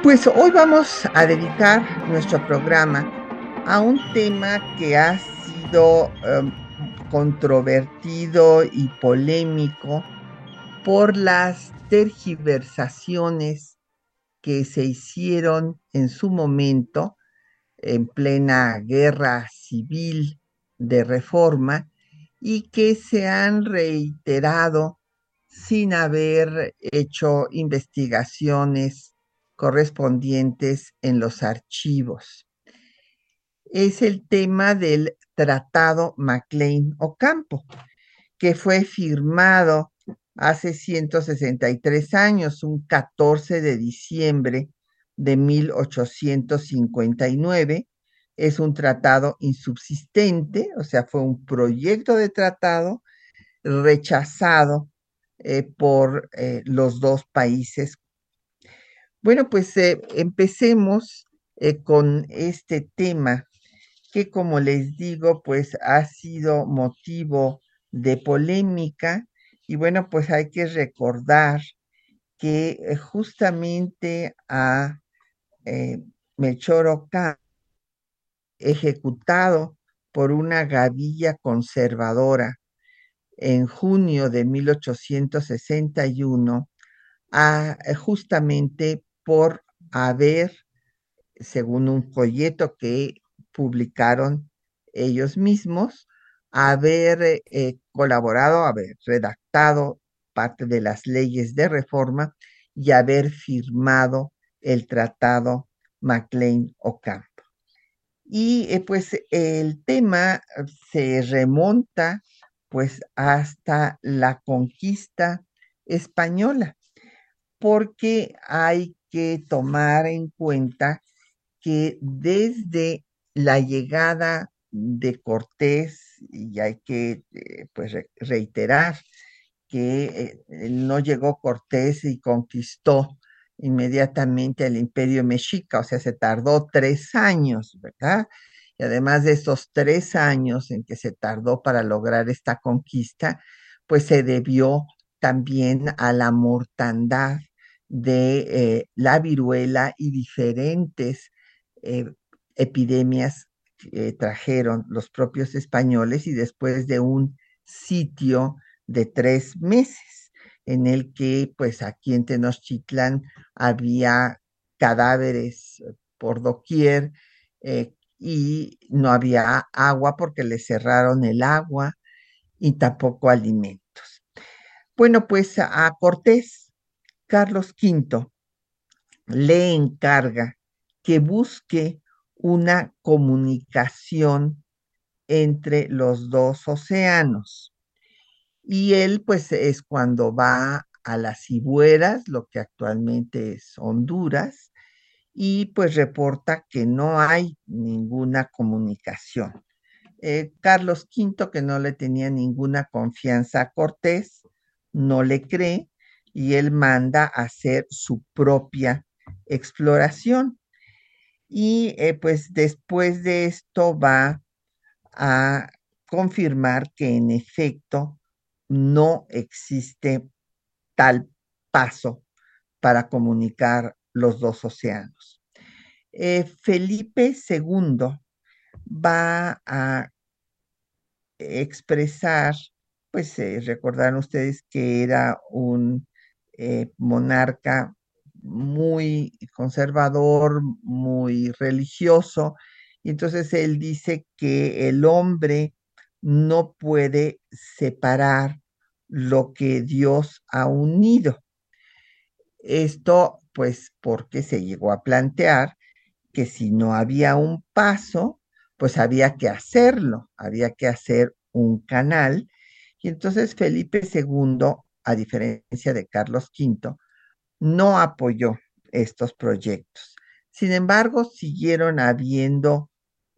Pues hoy vamos a dedicar nuestro programa a un tema que ha sido em, controvertido y polémico por las tergiversaciones que se hicieron en su momento en plena guerra civil de reforma y que se han reiterado sin haber hecho investigaciones correspondientes en los archivos. Es el tema del Tratado MacLean Ocampo, que fue firmado hace 163 años, un 14 de diciembre de 1859, es un tratado insubsistente, o sea, fue un proyecto de tratado rechazado eh, por eh, los dos países. Bueno, pues eh, empecemos con este tema que, como les digo, pues ha sido motivo de polémica y bueno, pues hay que recordar que justamente a Melchor Ocampo ejecutado por una gavilla conservadora en junio de 1861, a, eh, justamente por haber, según un folleto que publicaron ellos mismos, haber eh, colaborado, haber redactado parte de las leyes de reforma y haber firmado el tratado MacLean Ocampo. Y eh, pues el tema se remonta pues hasta la conquista española, porque hay que tomar en cuenta que desde la llegada de Cortés, y hay que eh, pues reiterar que eh, no llegó Cortés y conquistó inmediatamente al imperio mexica, o sea, se tardó tres años, ¿verdad? Y además de esos tres años en que se tardó para lograr esta conquista, pues se debió también a la mortandad de eh, la viruela y diferentes eh, epidemias que trajeron los propios españoles y después de un sitio de tres meses en el que pues aquí en Tenochtitlan había cadáveres por doquier eh, y no había agua porque le cerraron el agua y tampoco alimentos. Bueno, pues a Cortés, Carlos V le encarga que busque una comunicación entre los dos océanos. Y él, pues, es cuando va a las Cibueras, lo que actualmente es Honduras, y pues reporta que no hay ninguna comunicación. Eh, Carlos V, que no le tenía ninguna confianza a Cortés, no le cree y él manda a hacer su propia exploración. Y eh, pues después de esto va a confirmar que en efecto no existe tal paso para comunicar los dos océanos. Eh, Felipe II va a expresar, pues eh, recordarán ustedes que era un eh, monarca muy conservador, muy religioso, y entonces él dice que el hombre no puede separar lo que Dios ha unido. Esto, pues, porque se llegó a plantear que si no había un paso, pues había que hacerlo, había que hacer un canal. Y entonces Felipe II, a diferencia de Carlos V, no apoyó estos proyectos. Sin embargo, siguieron habiendo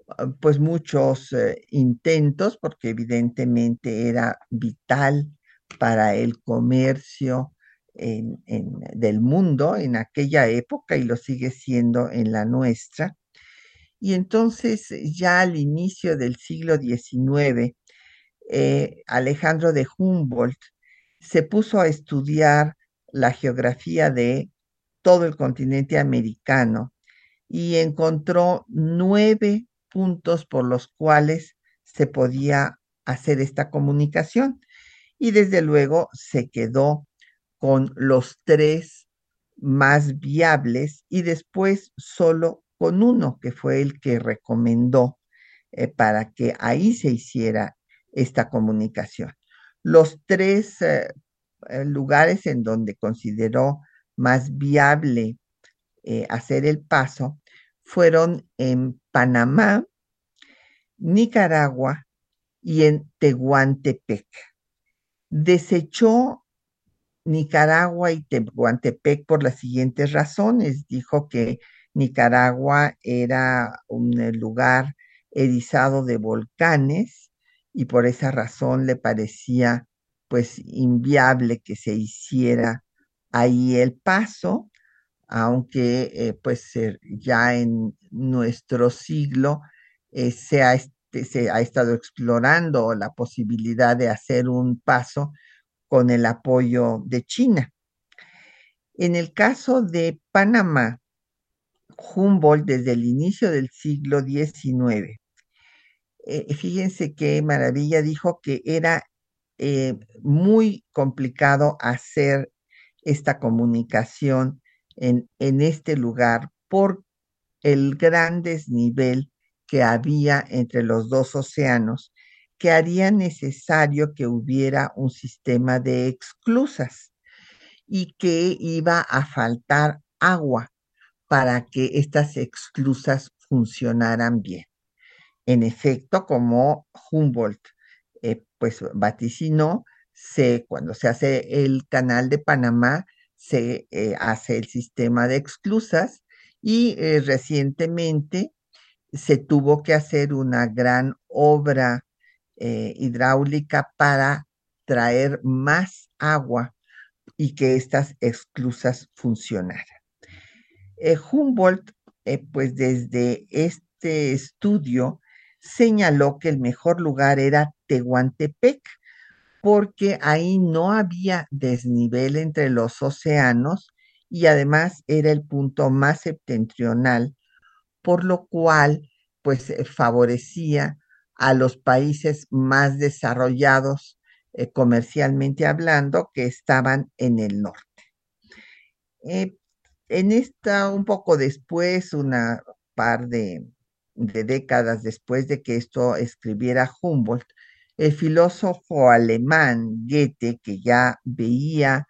ah, pues muchos eh, intentos porque evidentemente era vital para el comercio del mundo en aquella época y lo sigue siendo en la nuestra. Y entonces ya al inicio del siglo XIX, eh, Alejandro de Humboldt se puso a estudiar la geografía de todo el continente americano y encontró nueve puntos por los cuales se podía hacer esta comunicación. Y desde luego se quedó con los tres más viables y después solo con uno, que fue el que recomendó eh, para que ahí se hiciera esta comunicación. Los tres eh, eh, lugares en donde consideró más viable hacer el paso fueron en Panamá, Nicaragua y en Tehuantepec. Desechó Nicaragua y Tehuantepec por las siguientes razones. Dijo que Nicaragua era un eh, lugar erizado de volcanes y por esa razón le parecía pues inviable que se hiciera ahí el paso, aunque eh, pues ya en nuestro siglo eh, se, ha, este, se ha estado explorando la posibilidad de hacer un paso con el apoyo de China. En el caso de Panamá, Humboldt desde el inicio del siglo XIX, eh, fíjense qué maravilla, dijo que era eh, muy complicado hacer esta comunicación en, en este lugar por el gran desnivel que había entre los dos océanos que haría necesario que hubiera un sistema de exclusas y que iba a faltar agua para que estas exclusas funcionaran bien. En efecto, como Humboldt eh, pues vaticinó, se, cuando se hace el canal de Panamá, se eh, hace el sistema de exclusas y eh, recientemente se tuvo que hacer una gran obra hidráulica para traer más agua y que estas esclusas funcionaran. Humboldt, pues desde este estudio, señaló que el mejor lugar era Tehuantepec, porque ahí no había desnivel entre los océanos y además era el punto más septentrional, por lo cual pues favorecía a los países más desarrollados eh, comercialmente hablando que estaban en el norte. Eh, en esta, un poco después, una par de, de décadas después de que esto escribiera Humboldt, el filósofo alemán Goethe, que ya veía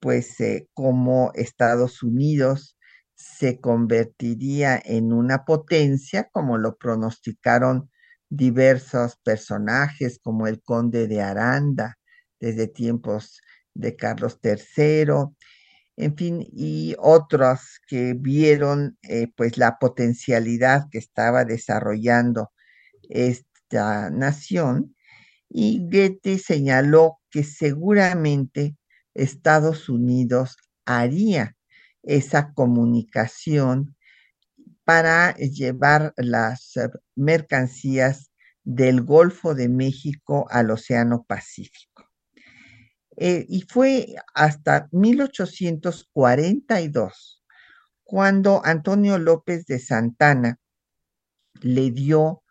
pues eh, cómo Estados Unidos se convertiría en una potencia, como lo pronosticaron diversos personajes como el conde de Aranda desde tiempos de Carlos III, en fin, y otros que vieron eh, pues la potencialidad que estaba desarrollando esta nación y Goethe señaló que seguramente Estados Unidos haría esa comunicación para llevar las eh, mercancías del Golfo de México al Océano Pacífico. Eh, y fue hasta 1842 cuando Antonio López de Santana le dio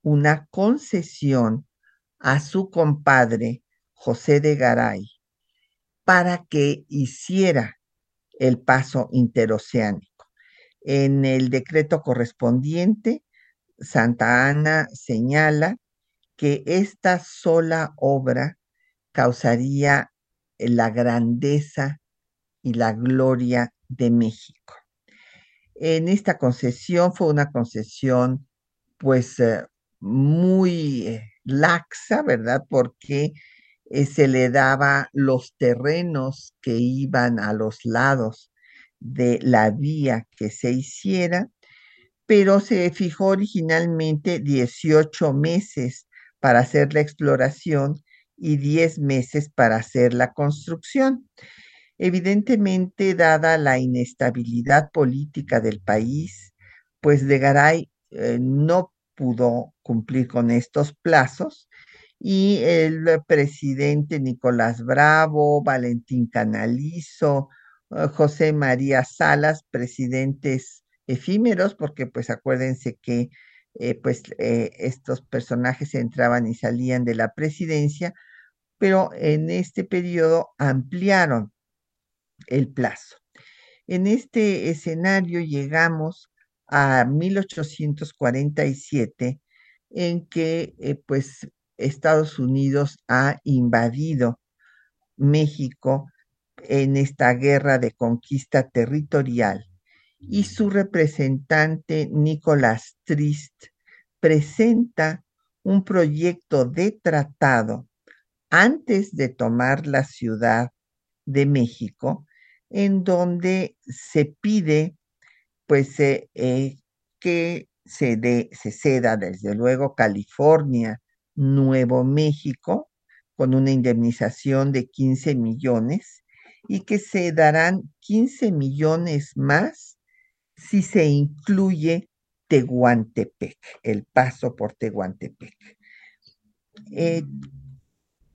una concesión a su compadre José de Garay para que hiciera el paso interoceánico. En el decreto correspondiente, Santa Ana señala que esta sola obra causaría la grandeza y la gloria de México. En esta concesión fue una concesión pues eh, muy eh, laxa, ¿verdad? Porque eh, se le daba los terrenos que iban a los lados de la vía que se hiciera, pero se fijó originalmente 18 meses para hacer la exploración y 10 meses para hacer la construcción. Evidentemente, dada la inestabilidad política del país, pues de Garay eh, no pudo cumplir con estos plazos y el presidente Nicolás Bravo, Valentín Canalizo, eh, José María Salas, presidentes efímeros, porque pues acuérdense que eh, pues estos personajes entraban y salían de la presidencia, pero en este periodo ampliaron el plazo. En este escenario llegamos a 1847, en que eh, pues Estados Unidos ha invadido México en esta guerra de conquista territorial y su representante Nicolás Trist presenta un proyecto de tratado antes de tomar la ciudad de México, en donde se pide pues eh, eh, que se, de, se ceda desde luego California, Nuevo México, con una indemnización de 15 millones y que se darán 15 millones más si se incluye Tehuantepec, el paso por Tehuantepec. Eh,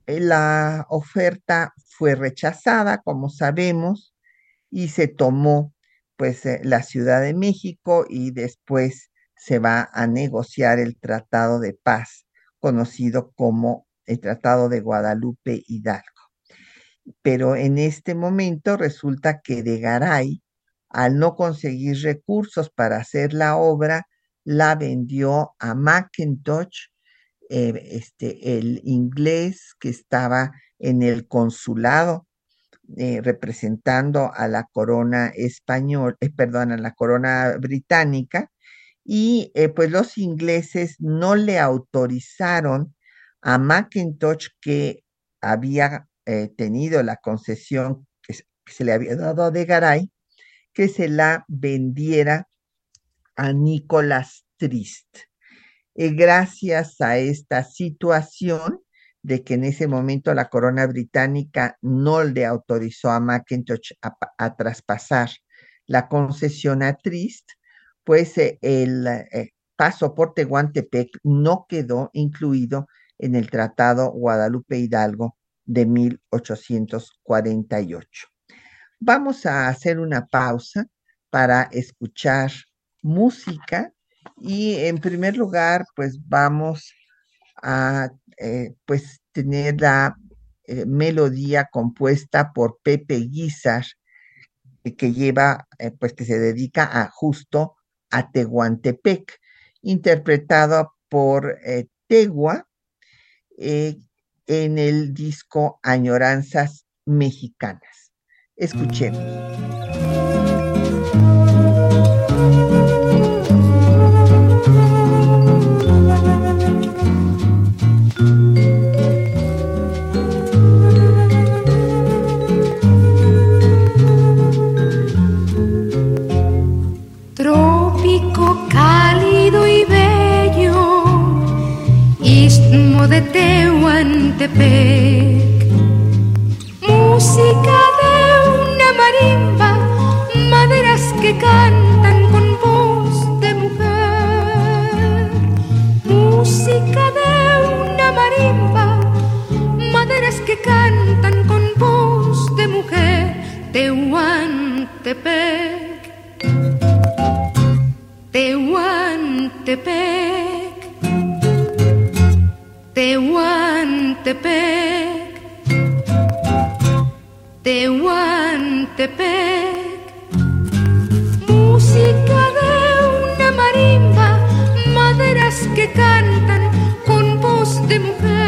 la oferta fue rechazada, como sabemos, y se tomó pues eh, la Ciudad de México y después se va a negociar el Tratado de Paz, conocido como el Tratado de Guadalupe Hidalgo. Pero en este momento resulta que de Garay, al no conseguir recursos para hacer la obra, la vendió a Macintosh, eh, este, el inglés que estaba en el consulado eh, representando a la corona española, eh, perdón, a la corona británica, y pues los ingleses no le autorizaron a Macintosh que había tenido la concesión que, se le había dado de Garay, que se la vendiera a Nicolás Trist. gracias a esta situación, de que en ese momento la corona británica no le autorizó a Macintosh a, traspasar la concesión a Trist, pues eh, el eh, paso por Tehuantepec no quedó incluido en el Tratado Guadalupe Hidalgo de 1848. Vamos a hacer una pausa para escuchar música y en primer lugar, pues vamos a eh, pues tener la eh, melodía compuesta por Pepe Guizar, eh, que lleva, pues que se dedica a justo a Tehuantepec, interpretado por Tegua en el disco Añoranzas Mexicanas. Escuchemos. Tehuantepec. Música de una marimba, maderas que cantan con voz de mujer. Música de una marimba, maderas que cantan con voz de mujer. Tehuantepec. Tehuantepec. Tehuantepec, Tehuantepec, música de una marimba, maderas que cantan con voz de mujer,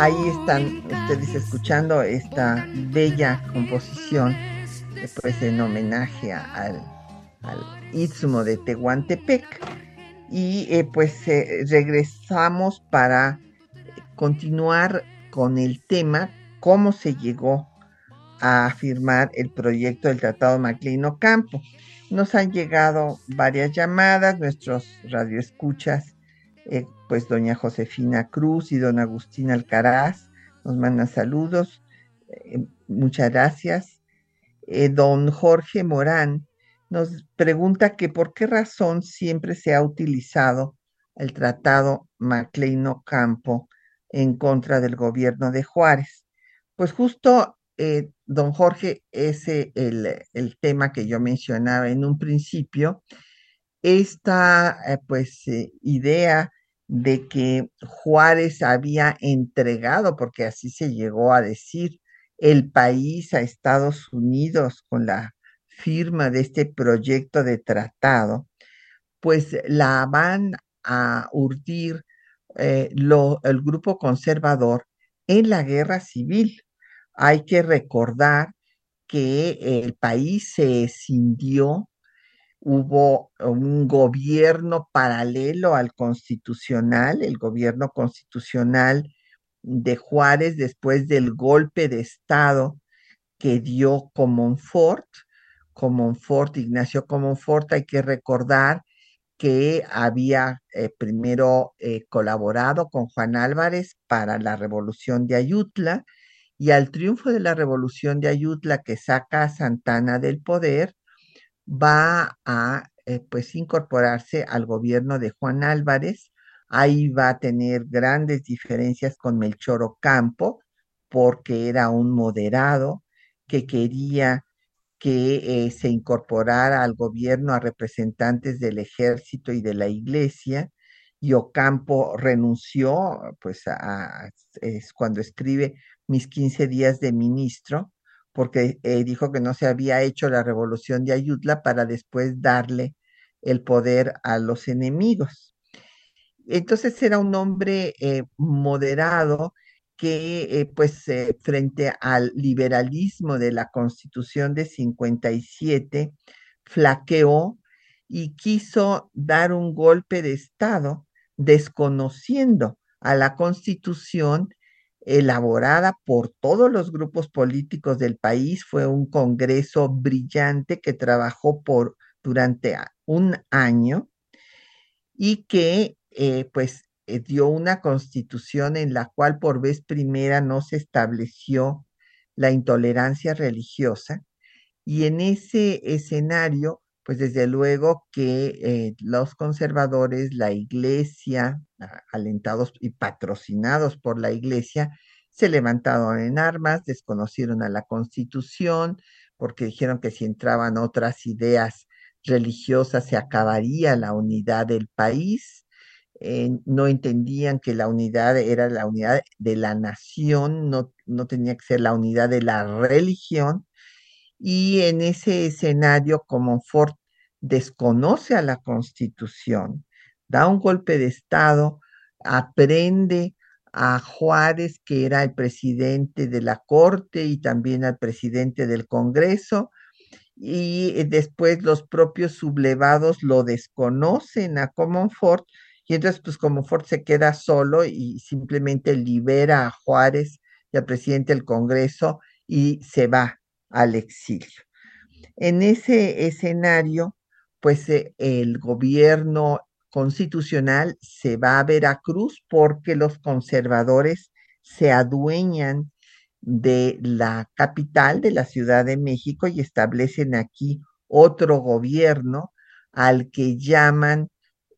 ahí están ustedes escuchando esta bella composición, pues en homenaje al, al de Tehuantepec. Y eh, pues eh, regresamos para continuar con el tema, cómo se llegó a firmar el proyecto del Tratado Macleino Campo. Nos han llegado varias llamadas, nuestros radioescuchas, eh, pues doña Josefina Cruz y don Agustín Alcaraz nos mandan saludos, eh, muchas gracias. Eh, don Jorge Morán nos pregunta que por qué razón siempre se ha utilizado el Tratado Macleino Campo en contra del gobierno de Juárez. Pues justo eh, don Jorge, ese el, el tema que yo mencionaba en un principio, esta pues idea de que Juárez había entregado, porque así se llegó a decir, el país a Estados Unidos con la firma de este proyecto de tratado, pues la van a urdir lo, el grupo conservador en la guerra civil. Hay que recordar que el país se escindió, hubo un gobierno paralelo al constitucional, el gobierno constitucional de Juárez después del golpe de Estado que dio Comonfort. Comonfort, Ignacio Comonfort, hay que recordar que había eh, primero eh, colaborado con Juan Álvarez para la revolución de Ayutla y al triunfo de la revolución de Ayutla que saca a Santana del poder, va a eh, pues incorporarse al gobierno de Juan Álvarez. Ahí va a tener grandes diferencias con Melchor Ocampo, porque era un moderado que quería que eh, se incorporara al gobierno a representantes del ejército y de la iglesia, y Ocampo renunció, pues es cuando escribe mis 15 días de ministro, porque eh, dijo que no se había hecho la revolución de Ayutla para después darle el poder a los enemigos. Entonces era un hombre eh, moderado que, eh, pues, frente al liberalismo de la Constitución de 57, flaqueó y quiso dar un golpe de Estado desconociendo a la Constitución elaborada por todos los grupos políticos del país. Fue un congreso brillante que trabajó por durante un año y que eh, pues eh, dio una constitución en la cual por vez primera no se estableció la intolerancia religiosa y en ese escenario pues desde luego que eh, los conservadores, la iglesia, alentados y patrocinados por la iglesia, se levantaron en armas, desconocieron a la constitución, porque dijeron que si entraban otras ideas religiosas se acabaría la unidad del país. Eh, no entendían que la unidad era la unidad de la nación, no, no tenía que ser la unidad de la religión. Y en ese escenario, como Ford desconoce a la Constitución, da un golpe de Estado, aprende a Juárez, que era el presidente de la Corte y también al presidente del Congreso, y después los propios sublevados lo desconocen a Comonfort, y entonces pues Comonfort se queda solo y simplemente libera a Juárez y al presidente del Congreso y se va al exilio. En ese escenario, pues eh, el gobierno constitucional se va a Veracruz porque los conservadores se adueñan de la capital de la Ciudad de México y establecen aquí otro gobierno al que llaman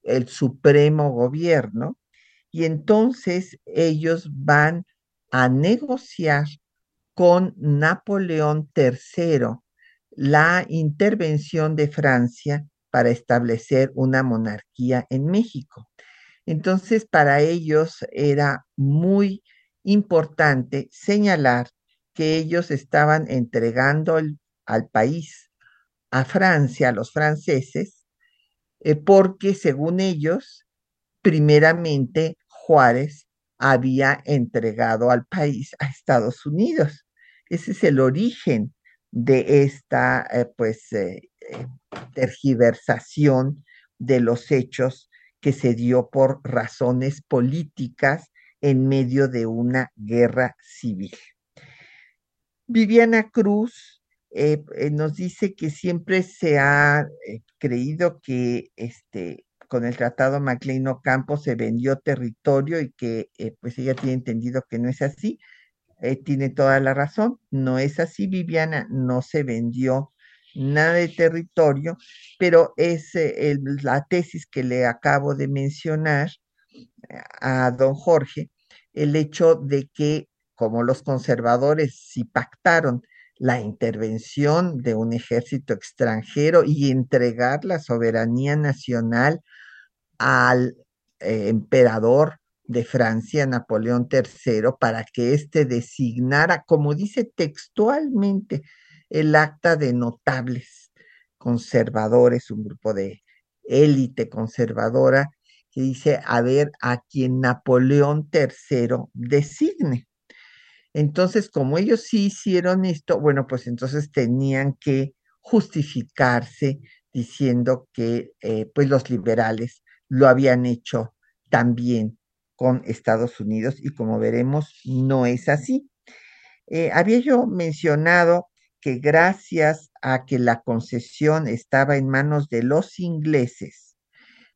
el Supremo Gobierno. Y entonces ellos van a negociar con Napoleón III la intervención de Francia para establecer una monarquía en México. Entonces, para ellos era muy importante señalar que ellos estaban entregando al país, a Francia, a los franceses, eh, porque según ellos, primeramente Juárez había entregado al país a Estados Unidos. Ese es el origen de esta, eh, pues, eh, tergiversación de los hechos que se dio por razones políticas en medio de una guerra civil. Viviana Cruz eh, eh, nos dice que siempre se ha eh, creído que este, con el Tratado MacLean Ocampo se vendió territorio y que pues ella tiene entendido que no es así. tiene toda la razón, no es así, Viviana, no se vendió nada de territorio, pero es la tesis que le acabo de mencionar a don Jorge, el hecho de que como los conservadores sí pactaron la intervención de un ejército extranjero y entregar la soberanía nacional al eh, emperador de Francia, Napoleón III, para que éste designara, como dice textualmente, el acta de notables conservadores, un grupo de élite conservadora, que dice a ver a quien Napoleón III designe. Entonces, como ellos sí hicieron esto, bueno, pues entonces tenían que justificarse diciendo que eh, pues los liberales lo habían hecho también con Estados Unidos y como veremos no es así. Eh, había yo mencionado que gracias a que la concesión estaba en manos de los ingleses,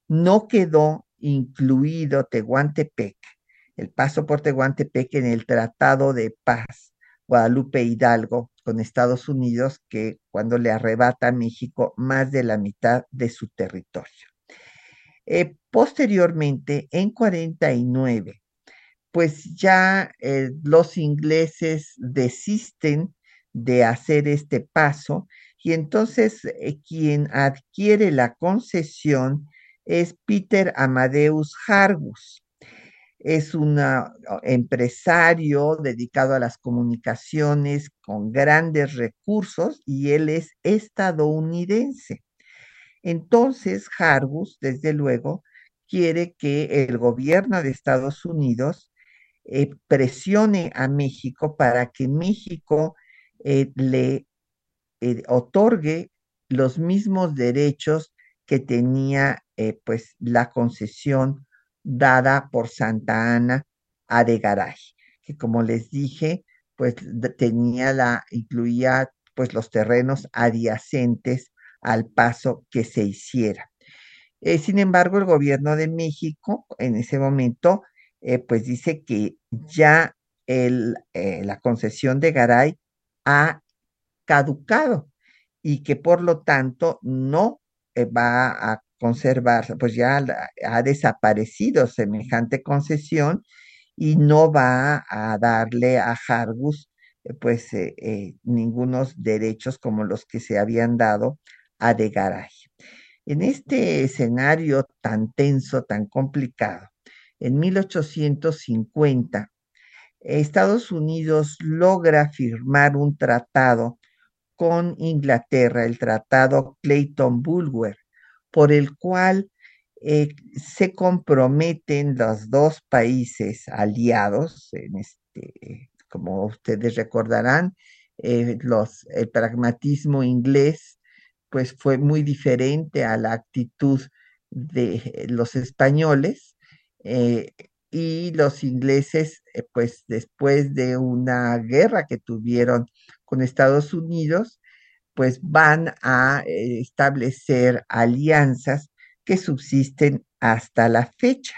no quedó incluido Tehuantepec el paso por Tehuantepec en el Tratado de Paz Guadalupe Hidalgo con Estados Unidos, que cuando le arrebata a México más de la mitad de su territorio. Eh, posteriormente, en 49, pues ya eh, los ingleses desisten de hacer este paso y entonces eh, quien adquiere la concesión es Peter Amadeus Hargus es un empresario dedicado a las comunicaciones con grandes recursos y él es estadounidense. Entonces, Hargus, desde luego, quiere que el gobierno de Estados Unidos eh, presione a México para que México eh, le eh, otorgue los mismos derechos que tenía pues la concesión dada por Santa Ana a de Garay, que como les dije, pues tenía la, incluía pues los terrenos adyacentes al paso que se hiciera. Eh, sin embargo, el gobierno de México en ese momento, eh, pues dice que ya el, eh, la concesión de Garay ha caducado y que por lo tanto no va a conservarse, pues ya ha desaparecido semejante concesión y no va a darle a Hargus eh, pues eh, eh, ningunos derechos como los que se habían dado a De Garay. En este escenario tan tenso, tan complicado, en 1850, Estados Unidos logra firmar un tratado con Inglaterra, el tratado Clayton-Bulwer, por el cual eh, se comprometen los dos países aliados, en este, como ustedes recordarán, eh, el pragmatismo inglés pues fue muy diferente a la actitud de los españoles eh, y los ingleses pues después de una guerra que tuvieron con Estados Unidos pues van a eh, establecer alianzas que subsisten hasta la fecha.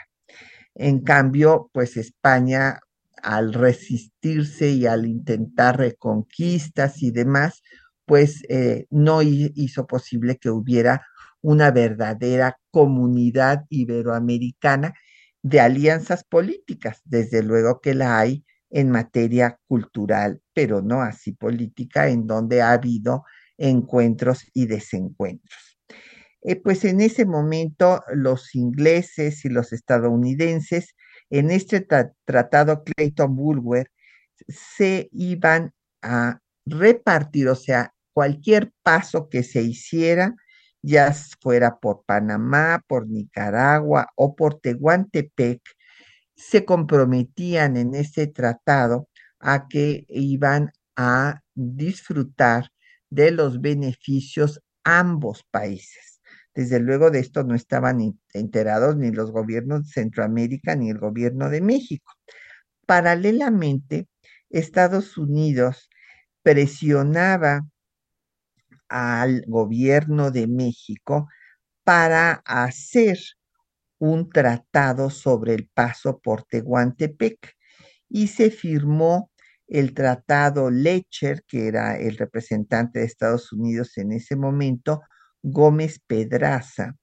En cambio, pues España, al resistirse y al intentar reconquistas y demás, pues eh, no hizo posible que hubiera una verdadera comunidad iberoamericana de alianzas políticas. Desde luego que la hay en materia cultural, pero no así política, en donde ha habido encuentros y desencuentros. Eh, pues en ese momento los ingleses y los estadounidenses en este tratado Clayton-Bulwer se iban a repartir, o sea, cualquier paso que se hiciera ya fuera por Panamá, por Nicaragua o por Tehuantepec, se comprometían en ese tratado a que iban a disfrutar de los beneficios ambos países. Desde luego de esto no estaban enterados ni los gobiernos de Centroamérica ni el gobierno de México. Paralelamente, Estados Unidos presionaba al gobierno de México para hacer un tratado sobre el paso por Tehuantepec. Y se firmó el tratado Lecher, que era el representante de Estados Unidos en ese momento, Gómez Pedraza,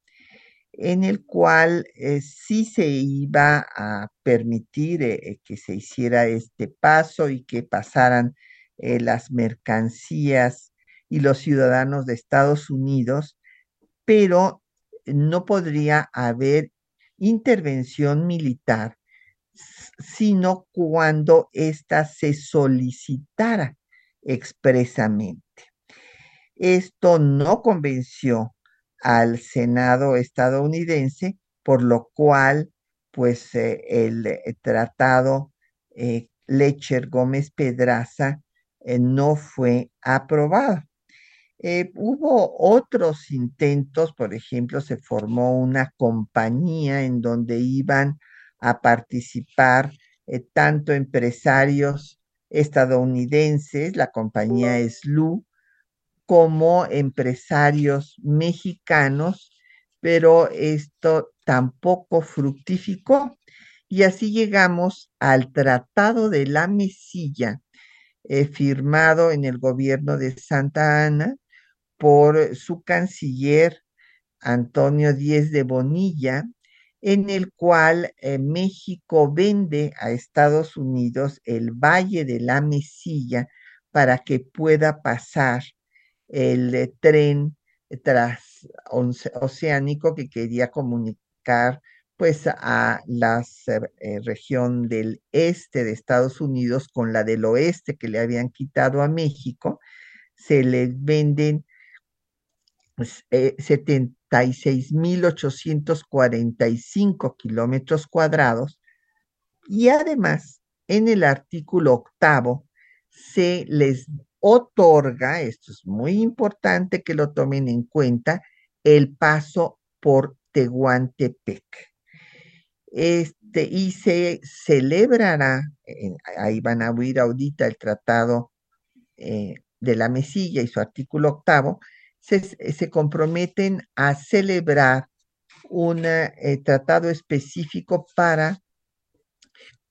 en el cual eh, sí se iba a permitir eh, que se hiciera este paso y que pasaran eh, las mercancías y los ciudadanos de Estados Unidos, pero no podría haber intervención militar, sino cuando ésta se solicitara expresamente. Esto no convenció al Senado estadounidense, por lo cual, pues eh, el, eh, tratado eh, Lecher Gómez Pedraza no fue aprobado. Eh, hubo otros intentos, por ejemplo, se formó una compañía en donde iban a participar eh, tanto empresarios estadounidenses, la compañía SLU, como empresarios mexicanos, pero esto tampoco fructificó. Y así llegamos al Tratado de la Mesilla, eh, firmado en el gobierno de Santa Ana, por su canciller Antonio Díez de Bonilla, en el cual eh, México vende a Estados Unidos el Valle de la Mesilla para que pueda pasar el eh, tren transoceánico que quería comunicar pues a la eh, región del este de Estados Unidos con la del oeste que le habían quitado a México, se les venden 76.845 pues, eh, kilómetros cuadrados y además en el artículo octavo se les otorga, esto es muy importante que lo tomen en cuenta, el paso por Tehuantepec. Este, y se celebrará, ahí van a oír ahorita el tratado eh, de la Mesilla y su artículo octavo, se, comprometen a celebrar un eh, tratado específico para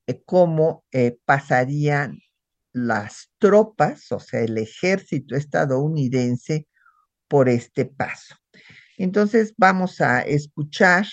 eh, cómo eh, pasarían las tropas, o sea, el ejército estadounidense por este paso. Entonces vamos a escuchar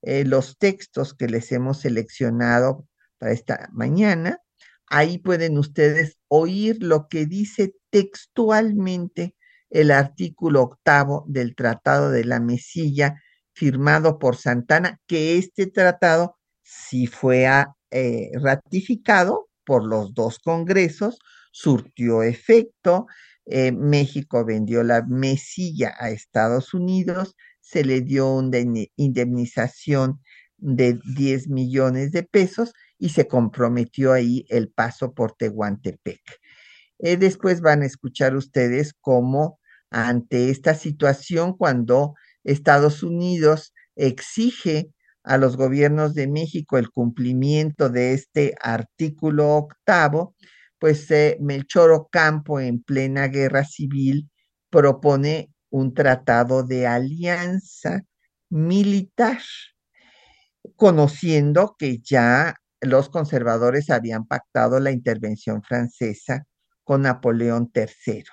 los textos que les hemos seleccionado para esta mañana. Ahí pueden ustedes oír lo que dice textualmente el artículo octavo del Tratado de la Mesilla firmado por Santana, que este tratado sí fue eh, ratificado por los dos congresos, surtió efecto, eh, México vendió la mesilla a Estados Unidos, se le dio una indemnización de 10 millones de pesos y se comprometió ahí el paso por Tehuantepec. Eh, después van a escuchar ustedes cómo ante esta situación, cuando Estados Unidos exige a los gobiernos de México el cumplimiento de este artículo octavo, pues eh, Melchor Ocampo en plena guerra civil propone un tratado de alianza militar, conociendo que ya los conservadores habían pactado la intervención francesa con Napoleón III.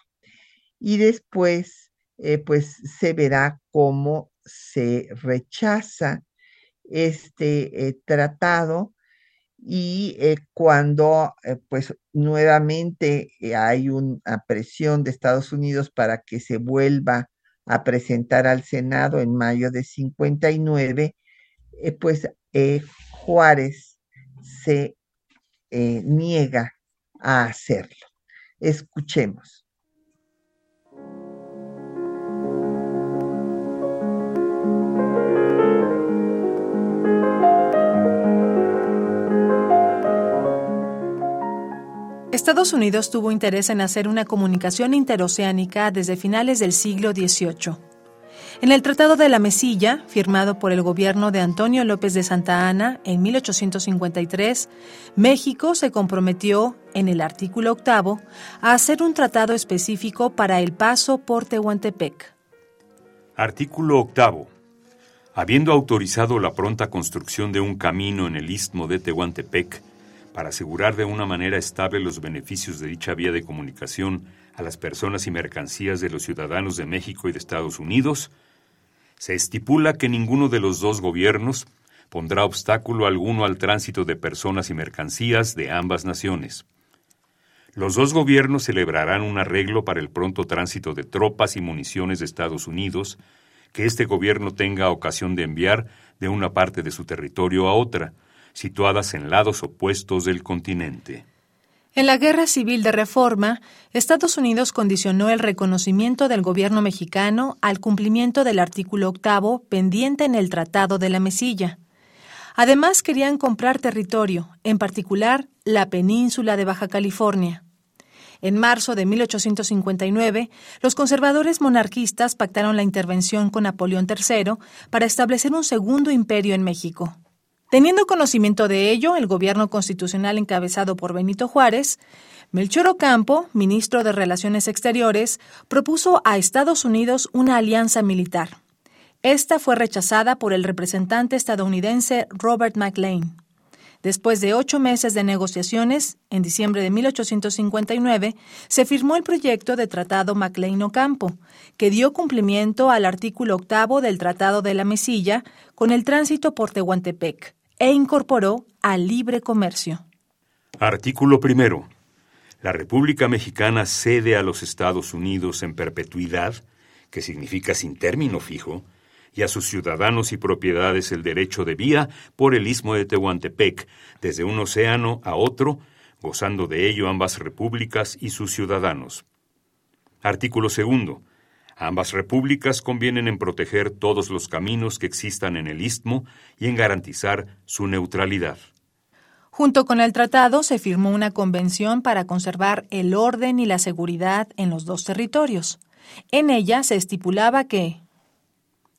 Y después, eh, pues se verá cómo se rechaza este eh, tratado y eh, cuando pues nuevamente hay una presión de Estados Unidos para que se vuelva a presentar al Senado en mayo de 59, pues Juárez se niega a hacerlo. Escuchemos. Estados Unidos tuvo interés en hacer una comunicación interoceánica desde finales del siglo XVIII. En el Tratado de la Mesilla, firmado por el gobierno de Antonio López de Santa Ana en 1853, México se comprometió, en el artículo octavo, a hacer un tratado específico para el paso por Tehuantepec. Artículo octavo. Habiendo autorizado la pronta construcción de un camino en el istmo de Tehuantepec, para asegurar de una manera estable los beneficios de dicha vía de comunicación a las personas y mercancías de los ciudadanos de México y de Estados Unidos, se estipula que ninguno de los dos gobiernos pondrá obstáculo alguno al tránsito de personas y mercancías de ambas naciones. Los dos gobiernos celebrarán un arreglo para el pronto tránsito de tropas y municiones de Estados Unidos que este gobierno tenga ocasión de enviar de una parte de su territorio a otra, situadas en lados opuestos del continente. En la Guerra Civil de Reforma, Estados Unidos condicionó el reconocimiento del gobierno mexicano al cumplimiento del artículo octavo pendiente en el Tratado de la Mesilla. Además, querían comprar territorio, en particular la península de Baja California. En marzo de 1859, los conservadores monarquistas pactaron la intervención con Napoleón III para establecer un segundo imperio en México. Teniendo conocimiento de ello, el gobierno constitucional encabezado por Benito Juárez, Melchor Ocampo, ministro de Relaciones Exteriores, propuso a Estados Unidos una alianza militar. Esta fue rechazada por el representante estadounidense Robert McLean. Después de ocho meses de negociaciones, en diciembre de 1859, se firmó el proyecto de Tratado MacLean-Ocampo, que dio cumplimiento al artículo octavo del Tratado de la Mesilla con el tránsito por Tehuantepec e incorporó al libre comercio. Artículo primero. La República Mexicana cede a los Estados Unidos en perpetuidad, que significa sin término fijo, y a sus ciudadanos y propiedades el derecho de vía por el istmo de Tehuantepec, desde un océano a otro, gozando de ello ambas repúblicas y sus ciudadanos. Artículo segundo. Ambas repúblicas convienen en proteger todos los caminos que existan en el istmo y en garantizar su neutralidad. Junto con el tratado se firmó una convención para conservar el orden y la seguridad en los dos territorios. En ella se estipulaba que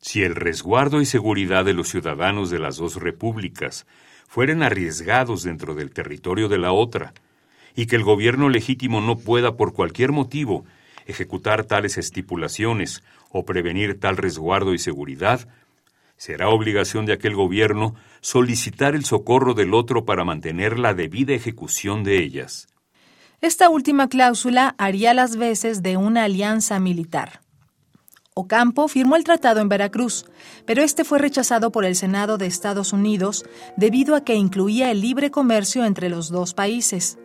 si el resguardo y seguridad de los ciudadanos de las dos repúblicas fueren arriesgados dentro del territorio de la otra, y que el gobierno legítimo no pueda por cualquier motivo ejecutar tales estipulaciones o prevenir tal resguardo y seguridad, será obligación de aquel gobierno solicitar el socorro del otro para mantener la debida ejecución de ellas. Esta última cláusula haría las veces de una alianza militar. Ocampo firmó el tratado en Veracruz, pero este fue rechazado por el Senado de Estados Unidos debido a que incluía el libre comercio entre los dos países.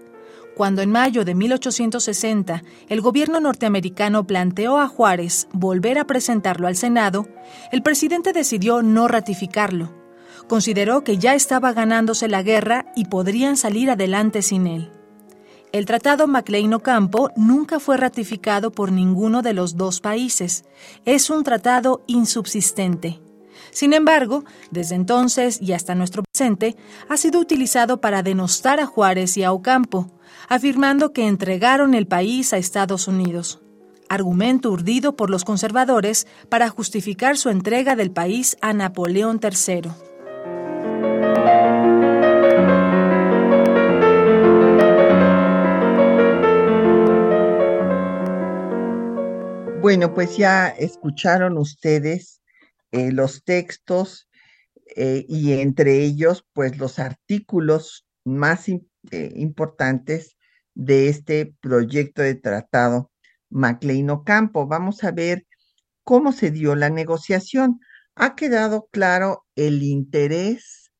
Cuando en mayo de 1860 el gobierno norteamericano planteó a Juárez volver a presentarlo al Senado, el presidente decidió no ratificarlo. Consideró que ya estaba ganándose la guerra y podrían salir adelante sin él. El Tratado Maclean-Ocampo nunca fue ratificado por ninguno de los dos países. Es un tratado insubsistente. Sin embargo, desde entonces y hasta nuestro presente, ha sido utilizado para denostar a Juárez y a Ocampo, afirmando que entregaron el país a Estados Unidos. Argumento urdido por los conservadores para justificar su entrega del país a Napoleón III. Bueno, pues ya escucharon ustedes eh, los textos eh, y entre ellos, pues los artículos más eh, importantes de este proyecto de tratado MacLean Ocampo. Vamos a ver cómo se dio la negociación. Ha quedado claro el interés,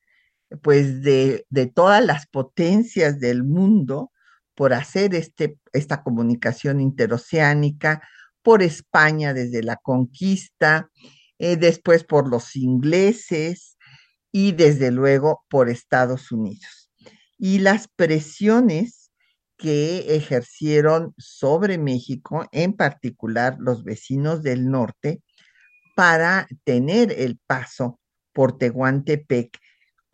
pues, de, de todas las potencias del mundo por hacer este, esta comunicación interoceánica, por España desde la conquista, eh, después por los ingleses y desde luego por Estados Unidos. Y las presiones que ejercieron sobre México, en particular los vecinos del norte, para tener el paso por Tehuantepec,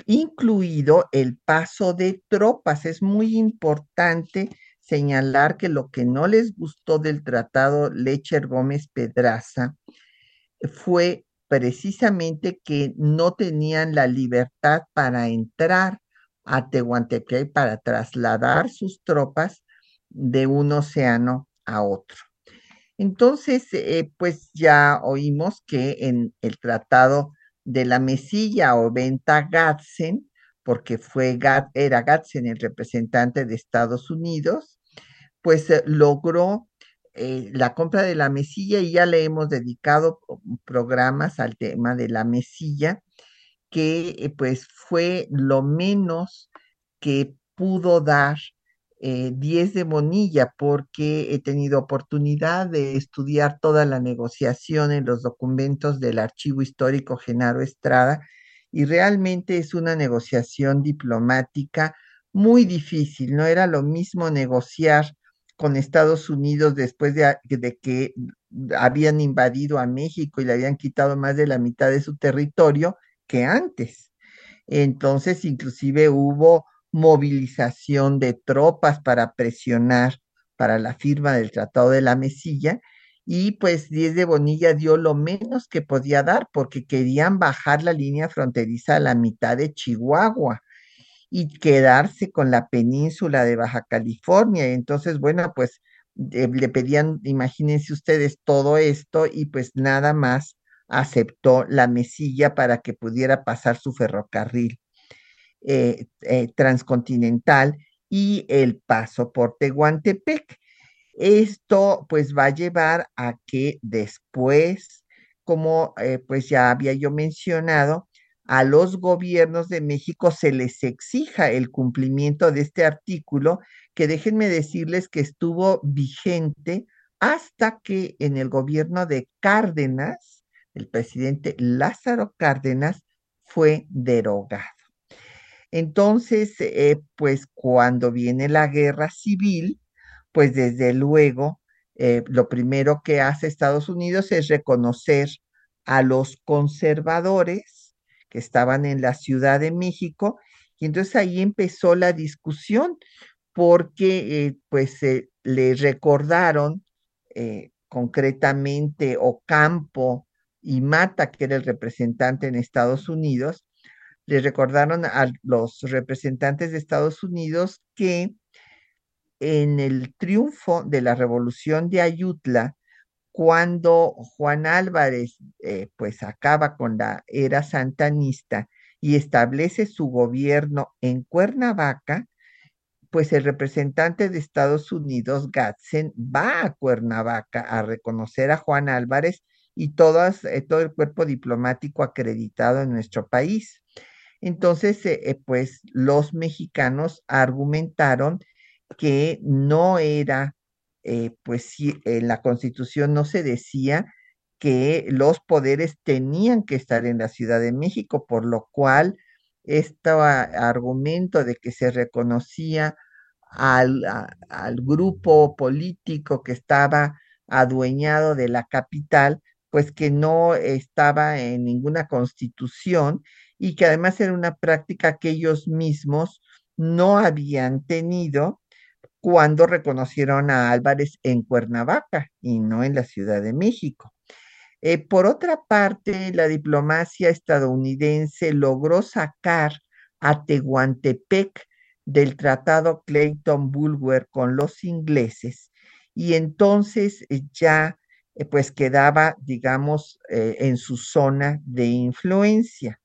incluido el paso de tropas. Es muy importante señalar que lo que no les gustó del tratado Lecher Gómez Pedraza fue precisamente que no tenían la libertad para entrar a Tehuantepec para trasladar sus tropas de un océano a otro. Entonces, eh, pues ya oímos que en el tratado de la Mesilla o Venta Gatzen, porque fue era Gatzen el representante de Estados Unidos, pues eh, logró eh, la compra de la mesilla y ya le hemos dedicado programas al tema de la mesilla, que pues fue lo menos que pudo dar 10 de Bonilla porque he tenido oportunidad de estudiar toda la negociación en los documentos del Archivo Histórico Genaro Estrada y realmente es una negociación diplomática muy difícil. No era lo mismo negociar con Estados Unidos después de, de que habían invadido a México y le habían quitado más de la mitad de su territorio que antes. Entonces, inclusive hubo movilización de tropas para presionar para la firma del Tratado de la Mesilla y pues Diez de Bonilla dio lo menos que podía dar porque querían bajar la línea fronteriza a la mitad de Chihuahua y quedarse con la península de Baja California. Entonces, bueno, pues le pedían, imagínense ustedes todo esto y pues nada más aceptó la mesilla para que pudiera pasar su ferrocarril. Eh, eh, transcontinental y el paso por Tehuantepec. Esto pues va a llevar a que después, como eh, pues ya había yo mencionado, a los gobiernos de México se les exija el cumplimiento de este artículo que déjenme decirles que estuvo vigente hasta que en el gobierno de Cárdenas, el presidente Lázaro Cárdenas, fue derogado. Entonces, eh, pues cuando viene la guerra civil, pues desde luego, eh, lo primero que hace Estados Unidos es reconocer a los conservadores que estaban en la Ciudad de México, y entonces ahí empezó la discusión, porque eh, pues le recordaron concretamente Ocampo y Mata, que era el representante en Estados Unidos, le recordaron a los representantes de Estados Unidos que en el triunfo de la revolución de Ayutla, cuando Juan Álvarez eh, pues acaba con la era santanista y establece su gobierno en Cuernavaca, pues el representante de Estados Unidos, Gatzen, va a Cuernavaca a reconocer a Juan Álvarez y eh, todo el cuerpo diplomático acreditado en nuestro país. Entonces, eh, pues los mexicanos argumentaron que no era, eh, pues si en la constitución no se decía que los poderes tenían que estar en la Ciudad de México, por lo cual este argumento de que se reconocía al, al grupo político que estaba adueñado de la capital, pues que no estaba en ninguna constitución y que además era una práctica que ellos mismos no habían tenido cuando reconocieron a Álvarez en Cuernavaca y no en la Ciudad de México. Eh, por otra parte, la diplomacia estadounidense logró sacar a Tehuantepec del tratado Clayton-Bulwer con los ingleses y entonces eh, ya eh, pues quedaba, digamos, en su zona de influencia.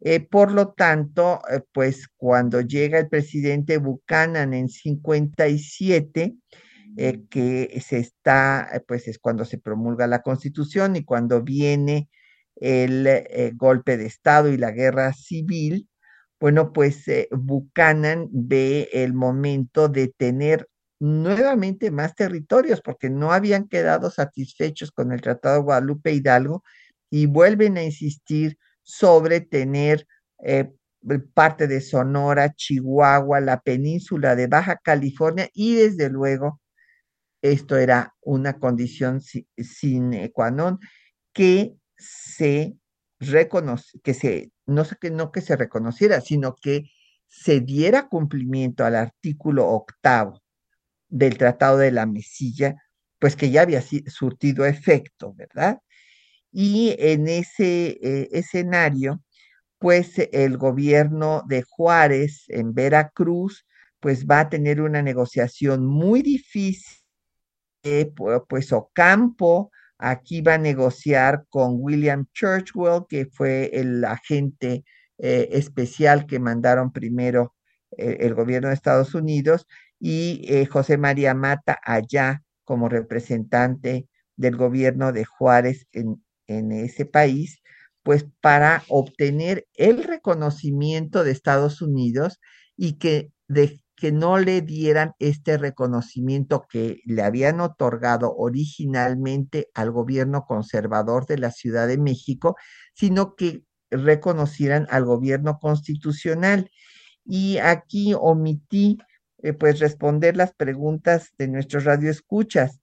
Eh, por lo tanto, eh, pues cuando llega el presidente Buchanan en 57, eh, que se está, pues es cuando se promulga la constitución y cuando viene el golpe de Estado y la guerra civil, bueno, pues Buchanan ve el momento de tener nuevamente más territorios porque no habían quedado satisfechos con el Tratado de Guadalupe Hidalgo y vuelven a insistir sobre tener eh, parte de Sonora, Chihuahua, la península de Baja California y desde luego esto era una condición sine qua non que se reconoce, que se, no que no que se reconociera, sino que se diera cumplimiento al artículo octavo del Tratado de la Mesilla, pues que ya había surtido efecto, ¿verdad? Y en ese eh, escenario, pues el gobierno de Juárez en Veracruz, pues va a tener una negociación muy difícil, eh, pues Ocampo aquí va a negociar con William Churchwell, que fue el agente eh, especial que mandaron primero el gobierno de Estados Unidos, y José María Mata allá como representante del gobierno de Juárez en, en ese país, pues para obtener el reconocimiento de Estados Unidos y que, de, que no le dieran este reconocimiento que le habían otorgado originalmente al gobierno conservador de la Ciudad de México, sino que reconocieran al gobierno constitucional. Y aquí omití eh, pues responder las preguntas de nuestros radioescuchas.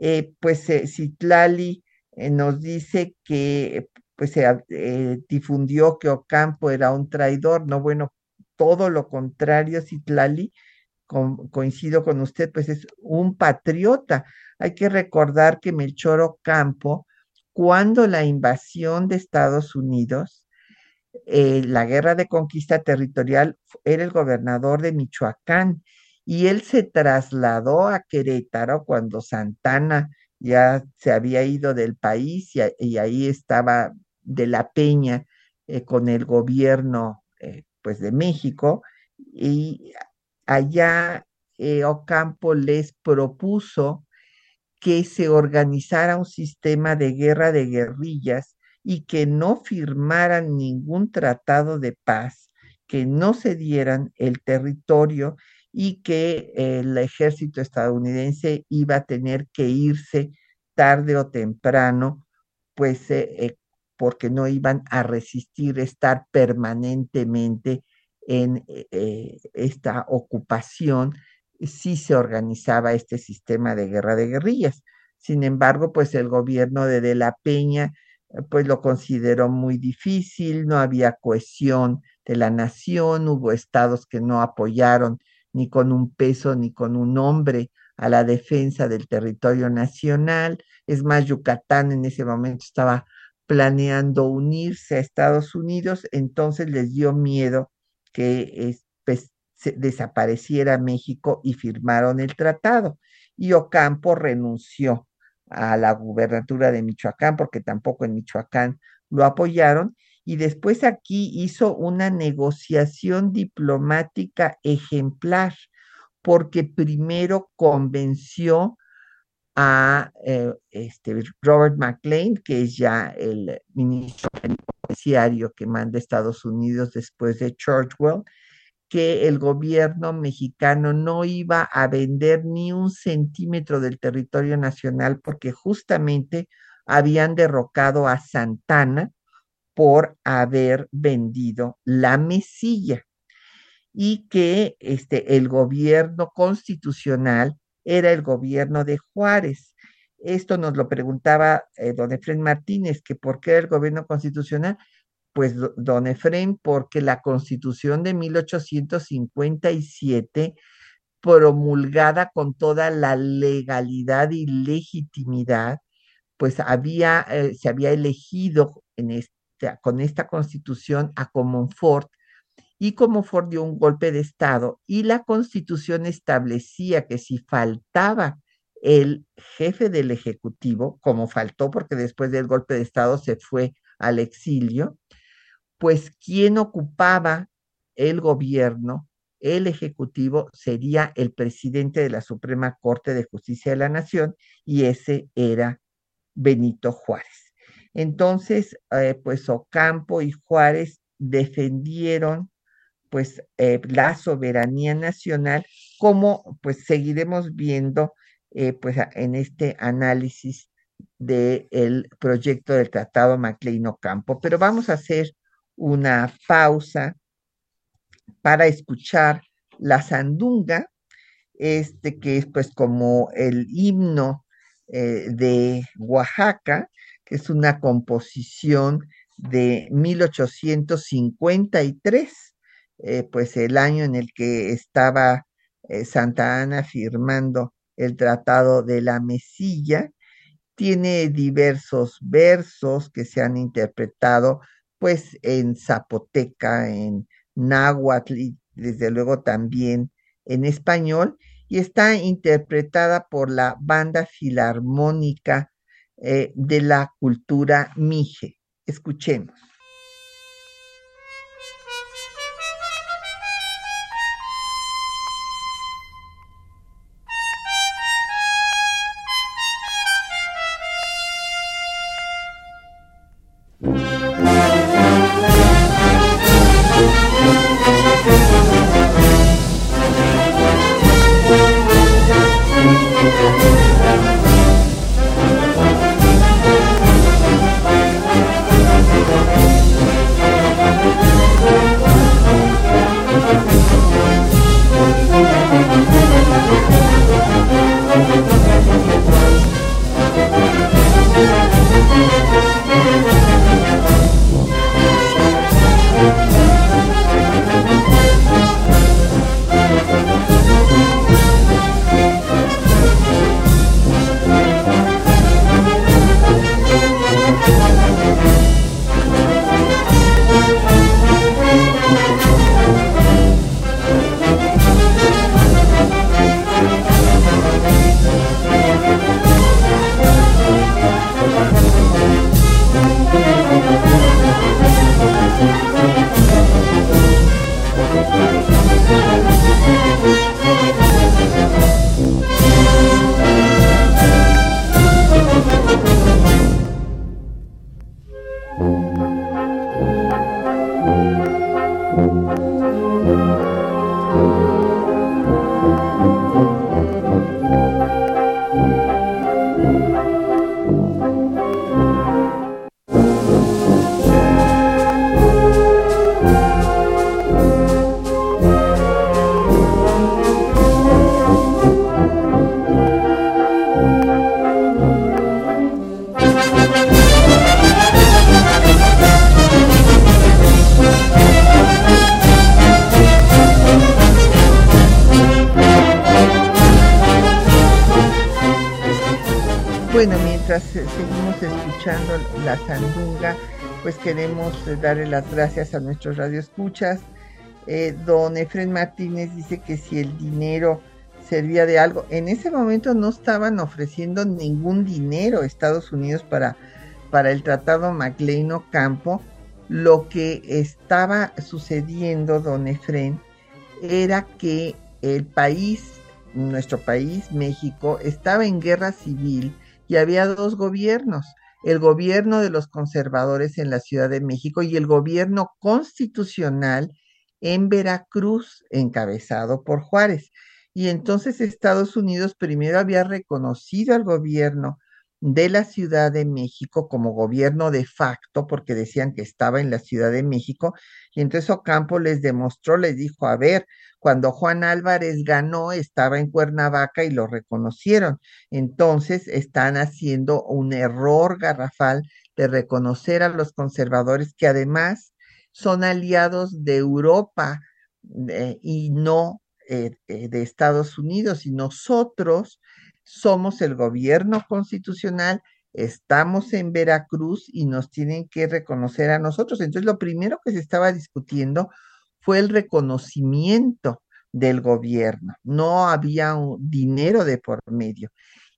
Eh, pues eh, Citlali nos dice que pues se eh, difundió que Ocampo era un traidor, no, bueno, todo lo contrario, Citlali, coincido con usted, pues es un patriota. Hay que recordar que Melchor Ocampo, cuando la invasión de Estados Unidos, eh, la guerra de conquista territorial, era el gobernador de Michoacán y él se trasladó a Querétaro cuando Santana ya se había ido del país y, ahí estaba de la Peña eh, con el gobierno eh, pues de México y allá eh, Ocampo les propuso que se organizara un sistema de guerra de guerrillas y que no firmaran ningún tratado de paz, que no se dieran el territorio y que el ejército estadounidense iba a tener que irse tarde o temprano, pues eh, eh, porque no iban a resistir estar permanentemente en eh, esta ocupación si se organizaba este sistema de guerra de guerrillas. Sin embargo, pues el gobierno de De la Peña pues lo consideró muy difícil, no había cohesión de la nación, hubo estados que no apoyaron ni con un peso ni con un hombre a la defensa del territorio nacional. Es más, Yucatán en ese momento estaba planeando unirse a Estados Unidos, entonces les dio miedo que pues, desapareciera México y firmaron el tratado. Y Ocampo renunció a la gubernatura de Michoacán porque tampoco en Michoacán lo apoyaron y después aquí hizo una negociación diplomática ejemplar, porque primero convenció a eh, este, Robert McLean, que es ya el ministro penitenciario que manda Estados Unidos después de Churchwell, que el gobierno mexicano no iba a vender ni un centímetro del territorio nacional porque justamente habían derrocado a Santana, por haber vendido la mesilla y que este, el gobierno constitucional era el gobierno de Juárez. Esto nos lo preguntaba eh, don Efren Martínez, que por qué el gobierno constitucional. Pues don Efren, porque la constitución de 1857, promulgada con toda la legalidad y legitimidad, pues había, eh, se había elegido en este con esta constitución a Comonfort y Comonfort dio un golpe de Estado y la constitución establecía que si faltaba el jefe del Ejecutivo, como faltó porque después del golpe de Estado se fue al exilio, pues quien ocupaba el gobierno, el Ejecutivo, sería el presidente de la Suprema Corte de Justicia de la Nación y ese era Benito Juárez. Entonces, eh, pues Ocampo y Juárez defendieron pues eh, la soberanía nacional, como pues seguiremos viendo eh, pues en este análisis del proyecto del Tratado Maclean Ocampo. Pero vamos a hacer una pausa para escuchar la sandunga, este que es pues como el himno de Oaxaca, es una composición de 1853, eh, pues el año en el que estaba eh, Santa Ana firmando el Tratado de la Mesilla. Tiene diversos versos que se han interpretado pues en zapoteca, en náhuatl y desde luego también en español y está interpretada por la banda filarmónica eh, de la cultura mije. Escuchemos. La sandunga, pues queremos eh, darle las gracias a nuestros radioescuchas. Eh, don Efren Martínez dice que si el dinero servía de algo, en ese momento no estaban ofreciendo ningún dinero Estados Unidos para, para el Tratado MacLean Campo. Lo que estaba sucediendo, don Efren, era que el país, nuestro país, México, estaba en guerra civil y había dos gobiernos el gobierno de los conservadores en la Ciudad de México y el gobierno constitucional en Veracruz, encabezado por Juárez. Y entonces Estados Unidos primero había reconocido al gobierno de la Ciudad de México como gobierno de facto, porque decían que estaba en la Ciudad de México, y entonces Ocampo les demostró, les dijo, a ver, cuando Juan Álvarez ganó, estaba en Cuernavaca y lo reconocieron. Entonces están haciendo un error garrafal de reconocer a los conservadores que además son aliados de Europa eh, y no eh, eh, de Estados Unidos. Y nosotros somos el gobierno constitucional, estamos en Veracruz y nos tienen que reconocer a nosotros. Entonces lo primero que se estaba discutiendo fue el reconocimiento del gobierno, no había un dinero de por medio.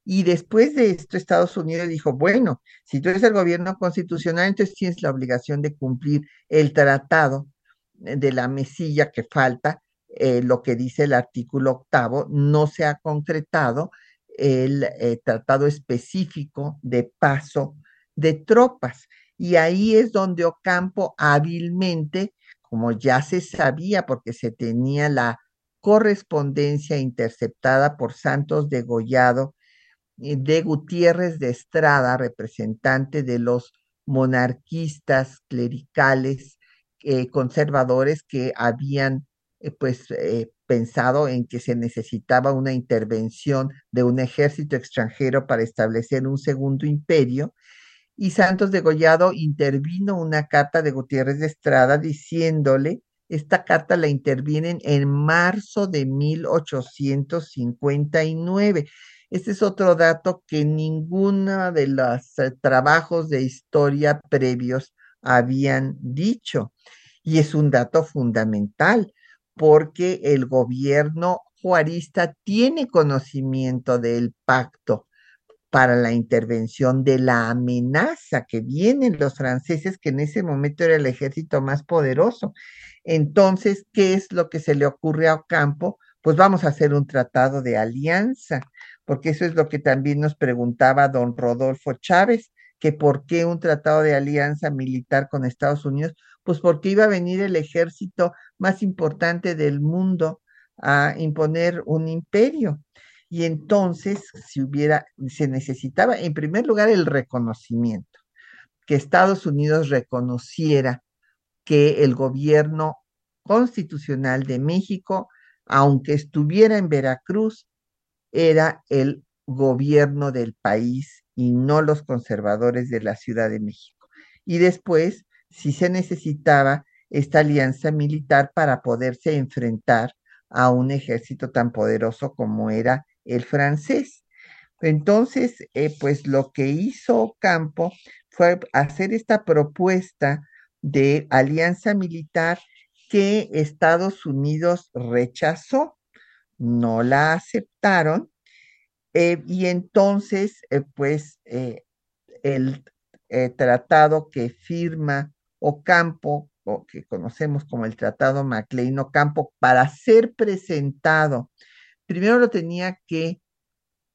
Y después de esto, Estados Unidos dijo, bueno, si tú eres el gobierno constitucional, entonces tienes la obligación de cumplir el tratado de la mesilla que falta, eh, lo que dice el artículo octavo, no se ha concretado el eh, tratado específico de paso de tropas. Y ahí es donde Ocampo hábilmente como ya se sabía porque se tenía la correspondencia interceptada por Santos Degollado de Gutiérrez de Estrada, representante de los monarquistas clericales eh, conservadores que habían eh, pues pensado en que se necesitaba una intervención de un ejército extranjero para establecer un segundo imperio y Santos de Gollado intervino una carta de Gutiérrez de Estrada diciéndole Esta carta la intervienen en marzo de 1859. Este es otro dato que ninguno de los eh, trabajos de historia previos habían dicho. Y es un dato fundamental porque el gobierno juarista tiene conocimiento del pacto para la intervención de la amenaza que vienen los franceses, que en ese momento era el ejército más poderoso. Entonces, ¿qué es lo que se le ocurre a Ocampo? Pues vamos a hacer un tratado de alianza, porque eso es lo que también nos preguntaba don Rodolfo Chávez, que por qué un tratado de alianza militar con Estados Unidos, pues porque iba a venir el ejército más importante del mundo a imponer un imperio. Y entonces, si hubiera, se necesitaba, en primer lugar, el reconocimiento, que Estados Unidos reconociera que el gobierno constitucional de México, aunque estuviera en Veracruz, era el gobierno del país y no los conservadores de la Ciudad de México. Y después, si se necesitaba esta alianza militar para poderse enfrentar a un ejército tan poderoso como era el francés. Entonces, eh, pues lo que hizo Campo fue hacer esta propuesta de alianza militar que Estados Unidos rechazó, no la aceptaron, eh, y entonces, eh, pues, el tratado que firma Ocampo, o que conocemos como el Tratado MacLean Ocampo, para ser presentado primero lo tenía que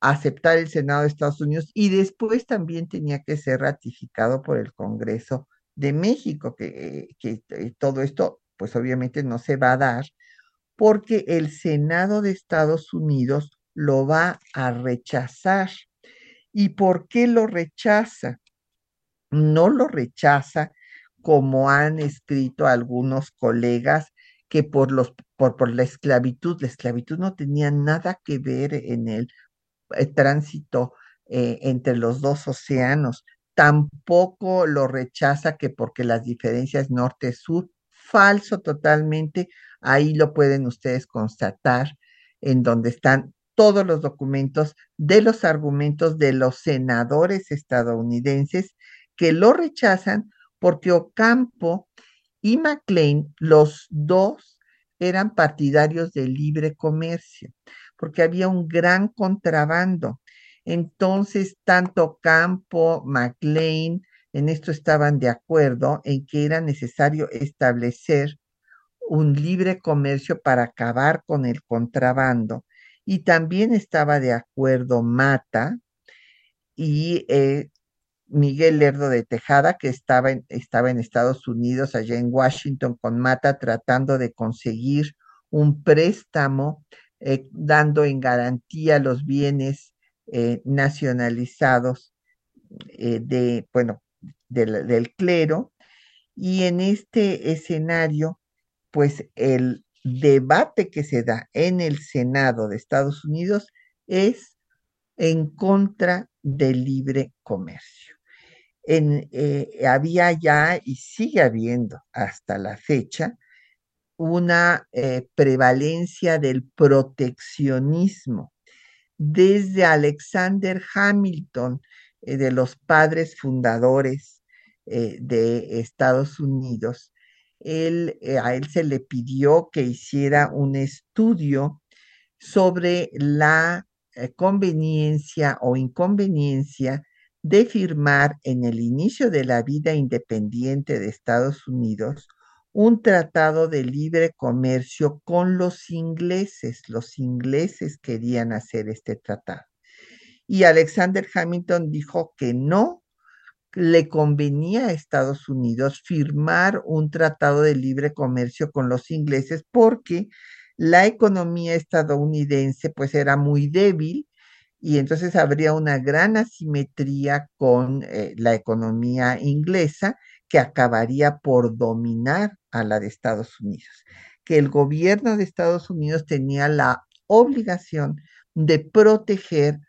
aceptar el Senado de Estados Unidos y después también tenía que ser ratificado por el Congreso de México, que, que, eh, todo esto pues obviamente no se va a dar porque el Senado de Estados Unidos lo va a rechazar. ¿Y por qué lo rechaza? No lo rechaza como han escrito algunos colegas que por, los, por, por la esclavitud, la esclavitud no tenía nada que ver en el, eh, tránsito eh, entre los dos océanos, tampoco lo rechaza que porque las diferencias norte-sur, falso totalmente, ahí lo pueden ustedes constatar en donde están todos los documentos de los argumentos de los senadores estadounidenses que lo rechazan porque Ocampo y McLean, los dos eran partidarios del libre comercio, porque había un gran contrabando. Entonces, tanto Campo, McLean, en esto estaban de acuerdo en que era necesario establecer un libre comercio para acabar con el contrabando. Y también estaba de acuerdo Mata y eh, Miguel Lerdo de Tejada, que estaba en, estaba en Estados Unidos, allá en Washington, con Mata, tratando de conseguir un préstamo, eh, dando en garantía los bienes eh, nacionalizados eh, de, bueno, del clero. Y en este escenario, pues el debate que se da en el Senado de Estados Unidos es en contra del libre comercio. Eh, había ya y sigue habiendo hasta la fecha una eh, prevalencia del proteccionismo. Desde Alexander Hamilton, eh, de los padres fundadores de Estados Unidos, a él se le pidió que hiciera un estudio sobre la conveniencia o inconveniencia de firmar en el inicio de la vida independiente de Estados Unidos un tratado de libre comercio con los ingleses. Los ingleses querían hacer este tratado. Y Alexander Hamilton dijo que no le convenía a Estados Unidos firmar un tratado de libre comercio con los ingleses porque la economía estadounidense pues era muy débil y entonces habría una gran asimetría con eh, la economía inglesa que acabaría por dominar a la de Estados Unidos, que el gobierno de Estados Unidos tenía la obligación de proteger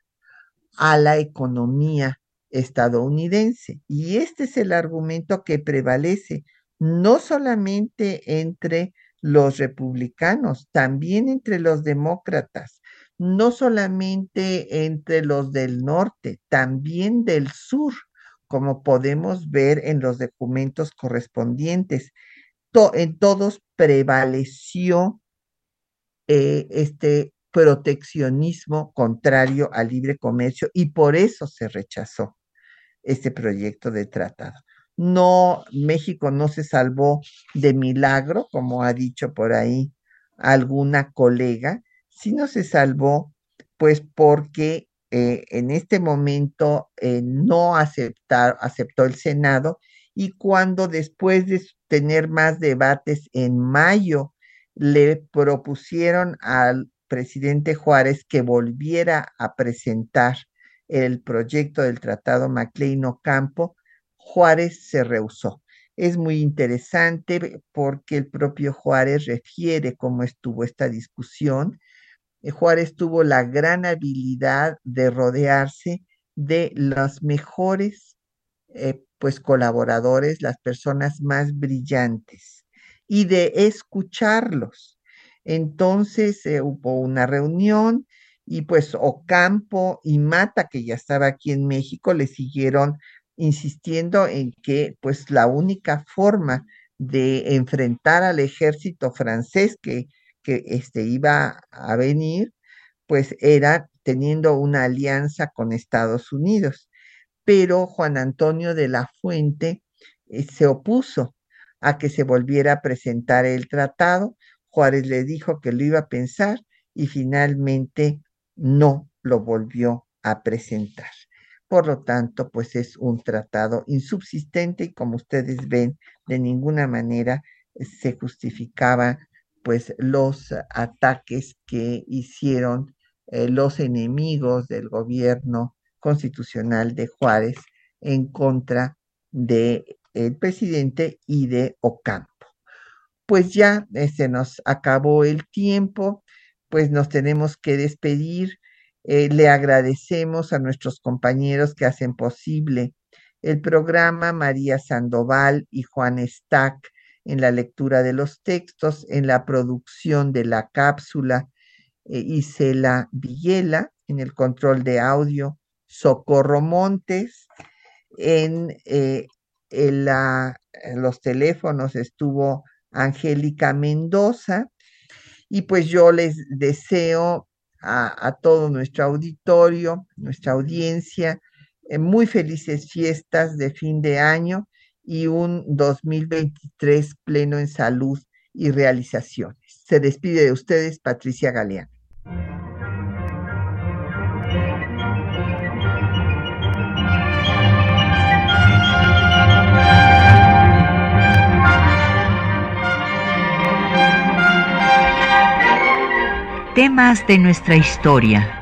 a la economía estadounidense. Y este es el argumento que prevalece no solamente entre los republicanos, también entre los demócratas, no solamente entre los del norte, también del sur, como podemos ver en los documentos correspondientes. en todos prevaleció eh, este proteccionismo contrario al libre comercio y por eso se rechazó este proyecto de tratado. No, México no se salvó de milagro, como ha dicho por ahí alguna colega, sino se salvó pues porque eh, en este momento eh, no aceptó el Senado y cuando después de tener más debates en mayo le propusieron al presidente Juárez que volviera a presentar el proyecto del Tratado Maclean Ocampo, Juárez se rehusó. Es muy interesante porque el propio Juárez refiere cómo estuvo esta discusión. Eh, Juárez tuvo la gran habilidad de rodearse de los mejores eh, pues colaboradores, las personas más brillantes y de escucharlos. Entonces eh, hubo una reunión y pues Ocampo y Mata, que ya estaba aquí en México, le siguieron insistiendo en que pues la única forma de enfrentar al ejército francés que, que este, iba a venir, pues era teniendo una alianza con Estados Unidos. Pero Juan Antonio de la Fuente eh, se opuso a que se volviera a presentar el tratado. Juárez le dijo que lo iba a pensar y finalmente no lo volvió a presentar. Por lo tanto, pues es un tratado insubsistente y como ustedes ven, de ninguna manera se justificaba pues los ataques que hicieron eh, los enemigos del gobierno constitucional de Juárez en contra del el presidente y de Ocampo. Pues ya eh, se nos acabó el tiempo pues nos tenemos que despedir. Eh, le agradecemos a nuestros compañeros que hacen posible el programa, María Sandoval y Juan Stack en la lectura de los textos, en la producción de la cápsula, eh, Isela Villela, en el control de audio, Socorro Montes, en, eh, los teléfonos estuvo Angélica Mendoza y pues yo les deseo a, todo nuestro auditorio, nuestra audiencia, eh, muy felices fiestas de fin de año y un 2023 pleno en salud y realizaciones. Se despide de ustedes Patricia Galeano. temas de nuestra historia.